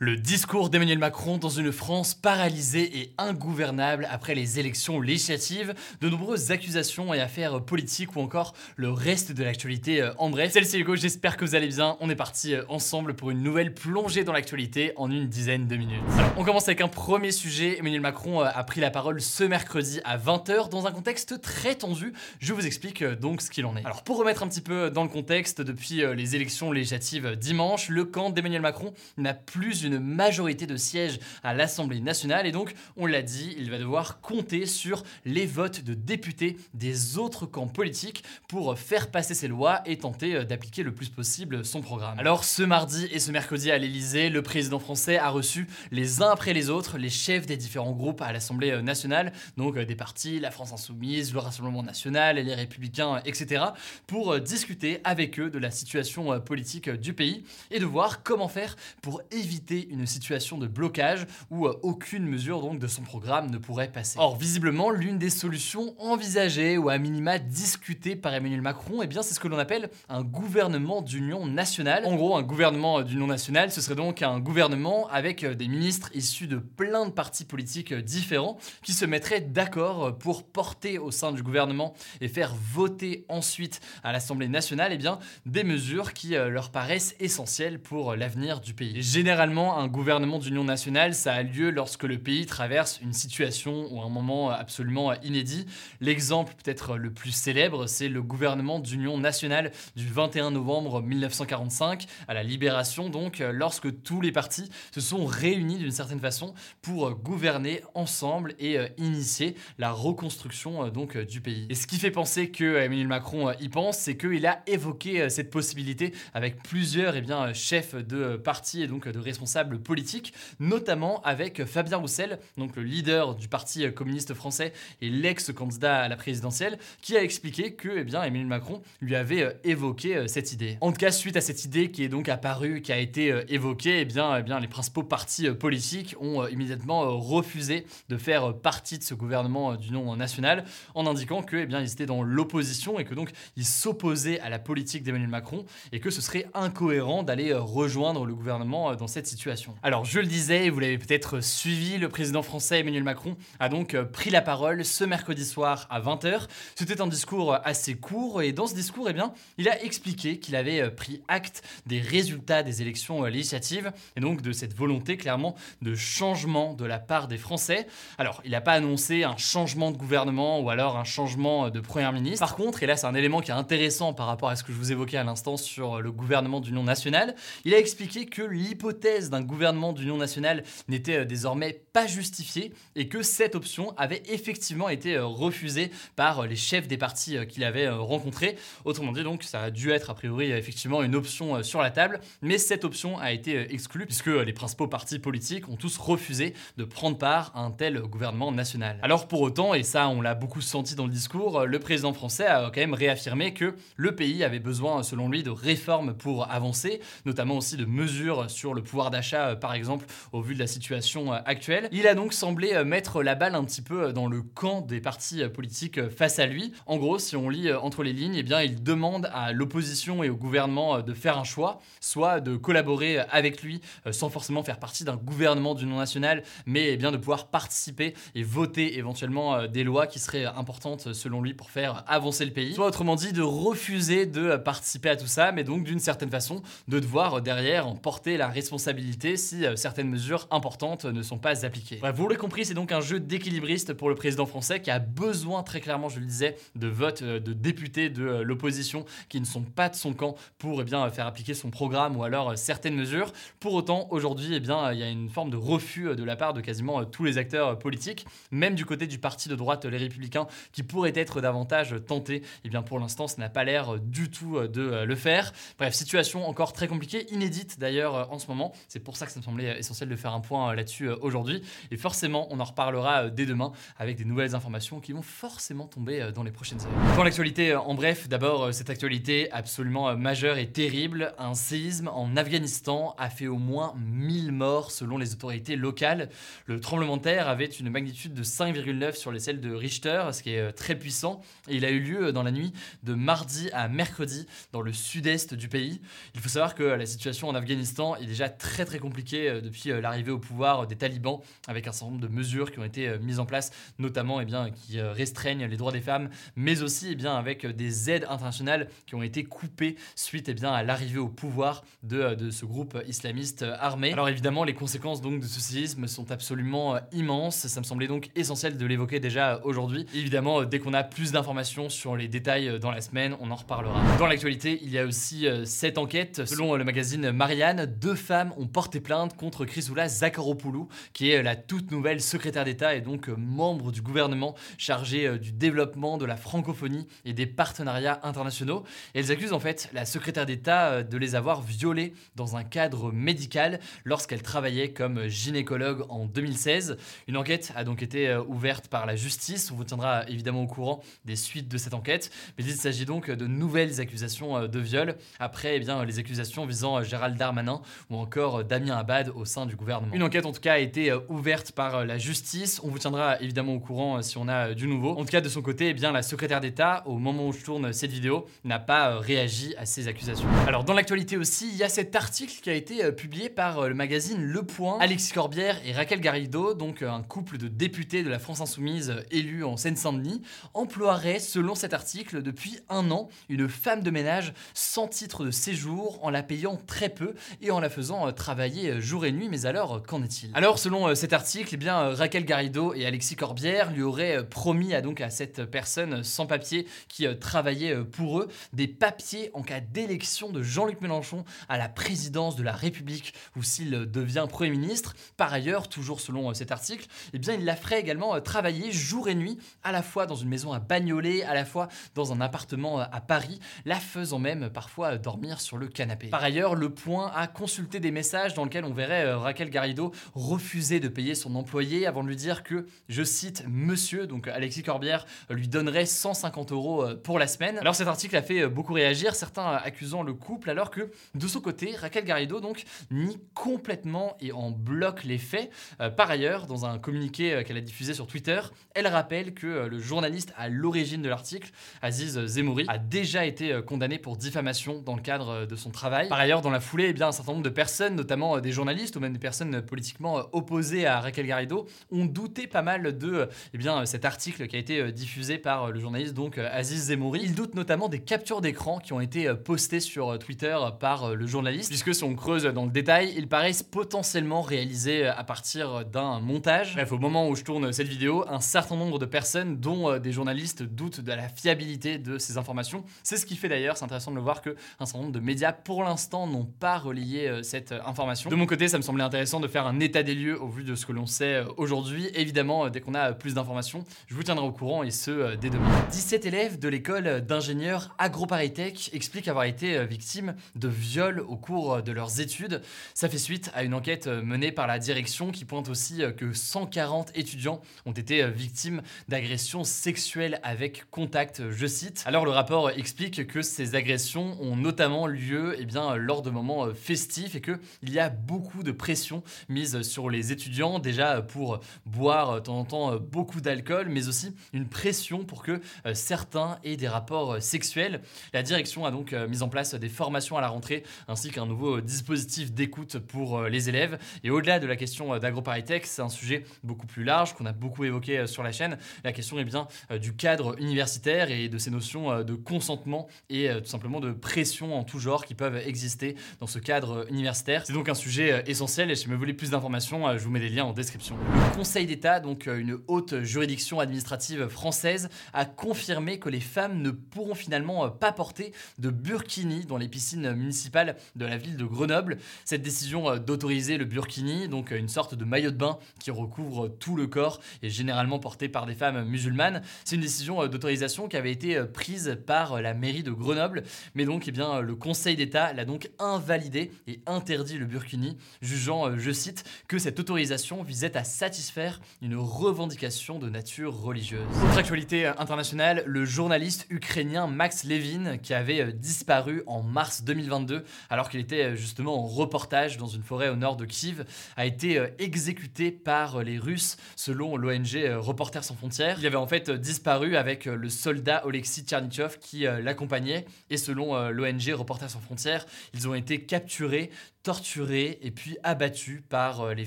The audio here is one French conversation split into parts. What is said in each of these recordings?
Le discours d'Emmanuel Macron dans une France paralysée et ingouvernable après les élections législatives, de nombreuses accusations et affaires politiques ou encore le reste de l'actualité euh, en bref. Salut c'est Hugo, j'espère que vous allez bien. On est parti euh, ensemble pour une nouvelle plongée dans l'actualité en une dizaine de minutes. Alors, on commence avec un premier sujet. Emmanuel Macron euh, a pris la parole ce mercredi à 20h dans un contexte très tendu. Je vous explique donc ce qu'il en est. Alors pour remettre un petit peu dans le contexte, depuis les élections législatives dimanche, le camp d'Emmanuel Macron n'a plus une majorité de sièges à l'Assemblée nationale et donc, on l'a dit, il va devoir compter sur les votes de députés des autres camps politiques pour faire passer ses lois et tenter euh, d'appliquer le plus possible son programme. Alors, ce mardi et ce mercredi à l'Elysée, le président français a reçu les uns après les autres les chefs des différents groupes à l'Assemblée euh, nationale, donc euh, des partis, la France Insoumise, le Rassemblement national, les Républicains, etc., pour discuter avec eux de la situation politique du pays et de voir comment faire pour éviter une situation de blocage où euh, aucune mesure donc de son programme ne pourrait passer. Or, visiblement, l'une des solutions envisagées ou à minima discutées par Emmanuel Macron, eh bien, c'est ce que l'on appelle un gouvernement d'union nationale. En gros, un gouvernement d'union nationale, ce serait donc un gouvernement avec euh, des ministres issus de plein de partis politiques euh, différents qui se mettraient d'accord pour porter au sein du gouvernement et faire voter ensuite à l'Assemblée nationale eh bien, des mesures qui leur paraissent essentielles pour l'avenir du pays. généralement, un gouvernement d'union nationale, ça a lieu lorsque le pays traverse une situation ou un moment absolument inédit. L'exemple peut-être le plus célèbre, c'est le gouvernement d'union nationale du 21 novembre 1945, à la libération donc, lorsque tous les partis se sont réunis d'une certaine façon pour gouverner ensemble et euh, initier la reconstruction euh, donc du pays. Et ce qui fait penser que Emmanuel Macron euh, y pense, c'est qu'il a évoqué cette possibilité avec plusieurs eh bien, chefs de partis et donc de responsables politique, notamment avec Fabien Roussel, donc le leader du Parti communiste français et l'ex-candidat à la présidentielle, qui a expliqué que eh bien, Emmanuel Macron lui avait euh, évoqué euh, cette idée. En tout cas, suite à cette idée qui est donc apparue, qui a été euh, évoquée, eh bien, eh bien, les principaux partis politiques ont immédiatement refusé de faire partie de ce gouvernement d'union nationale, en indiquant que, eh étaient dans l'opposition et que donc ils s'opposaient à la politique d'Emmanuel Macron et que ce serait incohérent d'aller rejoindre le gouvernement dans cette situation. Alors, je le disais, vous l'avez peut-être suivi, le président français Emmanuel Macron a donc euh, pris la parole ce mercredi soir à 20h. C'était un discours assez court et dans ce discours, eh bien, il a expliqué qu'il avait euh, pris acte des résultats des élections euh, législatives et donc de cette volonté clairement de changement de la part des Français. Alors, il n'a pas annoncé un changement de gouvernement ou alors un changement de Premier ministre. Par contre, et là c'est un élément qui est intéressant par rapport à ce que je vous évoquais à l'instant sur le gouvernement d'union nationale, il a expliqué que l'hypothèse d'un gouvernement d'union nationale n'était euh, désormais pas justifié et que cette option avait effectivement été euh, refusée par euh, les chefs des partis qu'il avait rencontrés. Autrement dit, donc, ça a dû être a priori effectivement une option sur la table, mais cette option a été exclue puisque les principaux partis politiques ont tous refusé de prendre part à un tel gouvernement national. Alors pour autant, et ça on l'a beaucoup senti dans le discours, le président français a quand même réaffirmé que le pays avait besoin, selon lui, de réformes pour avancer, notamment aussi de mesures sur le pouvoir d'achat euh, par exemple, au vu de la situation euh, actuelle. Il a donc semblé euh, mettre la balle un petit peu dans le camp des partis politiques face à lui. En gros, si on lit entre les lignes, eh bien, il demande à l'opposition et au gouvernement de faire un choix, soit de collaborer avec lui sans forcément faire partie d'un gouvernement du non national, mais eh bien de pouvoir participer et voter éventuellement des lois qui seraient importantes selon lui pour faire avancer le pays. Soit autrement dit, de refuser de participer à tout ça, mais donc d'une certaine façon de devoir derrière en porter la responsabilité si certaines mesures importantes ne sont pas appliquées. Vous l'aurez compris, c'est donc un jeu d'équilibriste pour le président français qui a besoin très clairement, je le disais, de votes de députés de l'opposition qui ne sont pas de son camp pour eh faire appliquer son programme ou alors certaines mesures. Pour autant, aujourd'hui, eh il y a une forme de refus de la part de quasiment tous les acteurs politiques, même du côté du parti de droite, les Républicains, qui pourrait être davantage tenté. Eh bien, pour l'instant, ça n'a pas l'air du tout de le faire. Bref, situation encore très compliquée, inédite d'ailleurs en ce moment. Pour ça que ça me semblait essentiel de faire un point là-dessus aujourd'hui. Et forcément, on en reparlera dès demain avec des nouvelles informations qui vont forcément tomber dans les prochaines heures. Dans l'actualité, en bref, d'abord, cette actualité absolument majeure et terrible. Un séisme en Afghanistan a fait au moins 1000 morts selon les autorités locales. Le tremblement de terre avait une magnitude de 5,9 sur l'échelle de Richter, ce qui est très puissant. Et il a eu lieu dans la nuit de mardi à mercredi dans le sud-est du pays. Il faut savoir que la situation en Afghanistan est déjà très très compliquée euh, depuis euh, l'arrivée au pouvoir des talibans, avec un certain nombre de mesures qui ont été euh, mises en place, notamment eh bien, qui restreignent les droits des femmes, mais aussi eh bien, avec des aides internationales qui ont été coupées suite eh bien, à l'arrivée au pouvoir de, de, ce groupe islamiste armé. Alors évidemment, les conséquences donc, de ce séisme sont absolument immenses. Ça me semblait donc essentiel de l'évoquer déjà aujourd'hui. Évidemment, dès qu'on a plus d'informations sur les détails dans la semaine, on en reparlera. Dans l'actualité, il y a aussi cette enquête. Selon le magazine Marianne, deux femmes ont porté plainte contre Chrysoula Zakharopoulou, qui est la toute nouvelle secrétaire d'État et donc membre du gouvernement chargé du développement de la francophonie et des partenariats internationaux. Et elles accusent en fait la secrétaire d'État de les avoir violées dans un cadre médical lorsqu'elle travaillait comme gynécologue en 2016. Une enquête a donc été ouverte par la justice. On vous tiendra évidemment au courant des suites de cette enquête. Mais il s'agit donc de nouvelles accusations de viol après eh bien, les accusations visant Gérald Darmanin ou encore Damien Abad au sein du gouvernement. Une enquête en tout cas a été ouverte par la justice. On vous tiendra évidemment au courant si on a du nouveau. En tout cas, de son côté, eh bien, la secrétaire d'État, au moment où je tourne cette vidéo, n'a pas réagi à ces accusations. Alors, dans l'actualité aussi, il y a cet article qui a été publié par le magazine Le Point. Alexis Corbière et Raquel Garrido, donc un couple de députés de la France Insoumise élus en Seine-Saint-Denis, emploieraient, selon cet article, depuis un an, une femme de ménage sans titre de séjour, en la payant très peu et en la faisant travailler jour et nuit. Mais alors, qu'en est-il? Alors, selon cet article, eh bien, Raquel Garrido et Alexis Corbière lui auraient promis à, donc, à cette personne sans papier qui travaillait pour eux des papiers en cas d'élection de Jean-Luc Mélenchon à la présidence de la République ou s'il devient Premier ministre. Par ailleurs, toujours selon cet article, eh bien, il la ferait également travailler jour et nuit, à la fois dans une maison à Bagnolet, à la fois dans un appartement à Paris, la faisant même parfois dormir sur le canapé. Par ailleurs, Le Point a consulté des messages dans lesquels on verrait Raquel Garrido refuser de payer son employé avant de lui dire que, je cite, monsieur, donc Alexis Corbière, lui donnerait 150 euros pour la semaine. Alors cet article a fait beaucoup réagir, certains accusant le couple, alors que de son côté, Raquel Garrido donc nie complètement et en bloque les faits. par ailleurs, dans un communiqué qu'elle a diffusé sur Twitter, elle rappelle que le journaliste à l'origine de l'article, Aziz Zemouri, a déjà été condamné pour diffamation dans le cadre de son travail. Par ailleurs, dans la foulée, eh bien, un certain nombre de personnes, notamment des journalistes ou même des personnes politiquement opposées à Raquel Garrido, ont douté pas mal de eh bien, cet article qui a été diffusé par le journaliste donc Aziz Zemouri. Ils doutent notamment des captures d'écran qui ont été postées sur Twitter par le journaliste, puisque si on creuse dans le détail, ils paraissent potentiellement réalisés à partir d'un montage. Bref, au moment où je tourne cette vidéo, un certain nombre de personnes, dont des journalistes, doutent de la fiabilité de ces informations. C'est ce qui fait d'ailleurs, c'est intéressant de le voir, qu'un certain nombre de médias, pour l'instant, n'ont pas relayé cette information. De mon côté, ça me semblait intéressant de faire un état des lieux au vu de ce que l'on sait aujourd'hui. Évidemment, dès qu'on a plus d'informations, je vous tiendrai au courant et ce, dès demain. 17 élèves de l'école d'ingénieurs AgroParisTech expliquent avoir été victimes de viols au cours de leurs études. Ça fait suite à une enquête menée par la direction qui pointe aussi que 140 étudiants ont été victimes d'agressions sexuelles avec contact, je cite. Alors le rapport explique que ces agressions ont notamment lieu eh bien, lors de moments festifs et qu'il y a beaucoup de pression mise sur les étudiants, déjà pour boire de temps en temps beaucoup d'alcool, mais aussi une pression pour que certains aient des rapports sexuels. La direction a donc mis en place des formations à la rentrée ainsi qu'un nouveau dispositif d'écoute pour les élèves. Et au-delà de la question d'AgroParisTech, c'est un sujet beaucoup plus large qu'on a beaucoup évoqué sur la chaîne. La question est bien du cadre universitaire et de ces notions de consentement et tout simplement de pression en tout genre qui peuvent exister dans ce cadre universitaire. Donc un sujet essentiel et si vous voulez plus d'informations, je vous mets les liens en description. Le Conseil d'État, donc une haute juridiction administrative française, a confirmé que les femmes ne pourront finalement pas porter de burkini dans les piscines municipales de la ville de Grenoble. Cette décision d'autoriser le burkini, donc une sorte de maillot de bain qui recouvre tout le corps, est généralement porté par des femmes musulmanes. C'est une décision d'autorisation qui avait été prise par la mairie de Grenoble, mais donc eh bien, le Conseil d'État l'a donc invalidé et interdit le burkini, jugeant, je cite, que cette autorisation visait à satisfaire une revendication de nature religieuse. Autre actualité internationale, le journaliste ukrainien Max Levin, qui avait disparu en mars 2022 alors qu'il était justement en reportage dans une forêt au nord de Kiev, a été exécuté par les Russes selon l'ONG Reporters sans frontières. Il avait en fait disparu avec le soldat Oleksiy Tchernichov qui l'accompagnait et selon l'ONG Reporters sans frontières, ils ont été capturés torturés et puis abattus par euh, les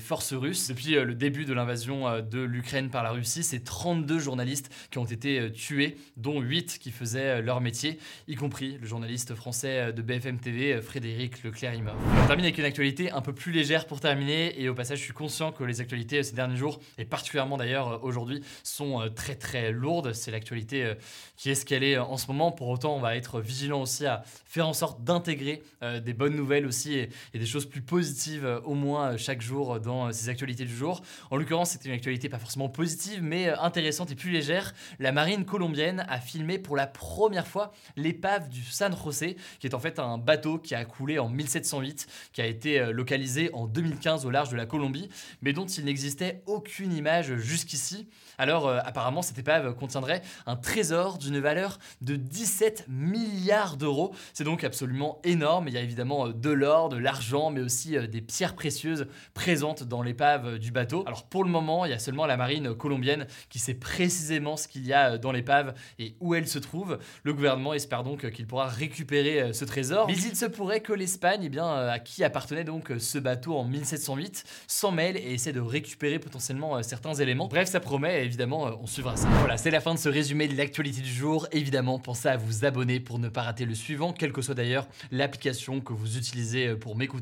forces russes. Depuis euh, le début de l'invasion euh, de l'Ukraine par la Russie, c'est 32 journalistes qui ont été tués, dont 8 qui faisaient leur métier, y compris le journaliste français de BFM TV, Frédéric Leclerc-Imov. On termine avec une actualité un peu plus légère pour terminer, et au passage, je suis conscient que les actualités ces derniers jours, et particulièrement d'ailleurs aujourd'hui, sont très très lourdes. C'est l'actualité qui est ce qu'elle est en ce moment. Pour autant, on va être vigilant aussi à faire en sorte d'intégrer des bonnes nouvelles aussi et, des plus positives euh, au moins euh, chaque jour dans euh, ces actualités du jour. En l'occurrence, c'était une actualité pas forcément positive, mais intéressante et plus légère. La marine colombienne a filmé pour la première fois l'épave du San José, qui est en fait un bateau qui a coulé en 1708, qui a été localisé en 2015 au large de la Colombie, mais dont il n'existait aucune image jusqu'ici. Alors apparemment, cette épave contiendrait un trésor d'une valeur de 17 milliards d'euros. C'est donc absolument énorme. Il y a évidemment de l'or, de l'argent, mais aussi euh, des pierres précieuses présentes dans l'épave euh, du bateau. Alors pour le moment, il y a seulement la marine colombienne qui sait précisément ce qu'il y a euh, dans l'épave et où elle se trouve. Le gouvernement espère donc qu'il pourra récupérer ce trésor. Mais il se pourrait que l'Espagne, eh bien, à qui appartenait donc ce bateau en 1708, s'en mêle et essaie de récupérer potentiellement certains éléments. Bref, ça promet, évidemment, on suivra ça. Voilà, c'est la fin de ce résumé de l'actualité du jour. Évidemment, pensez à vous abonner pour ne pas rater le suivant, quelle que soit d'ailleurs l'application que vous utilisez pour m'écouter.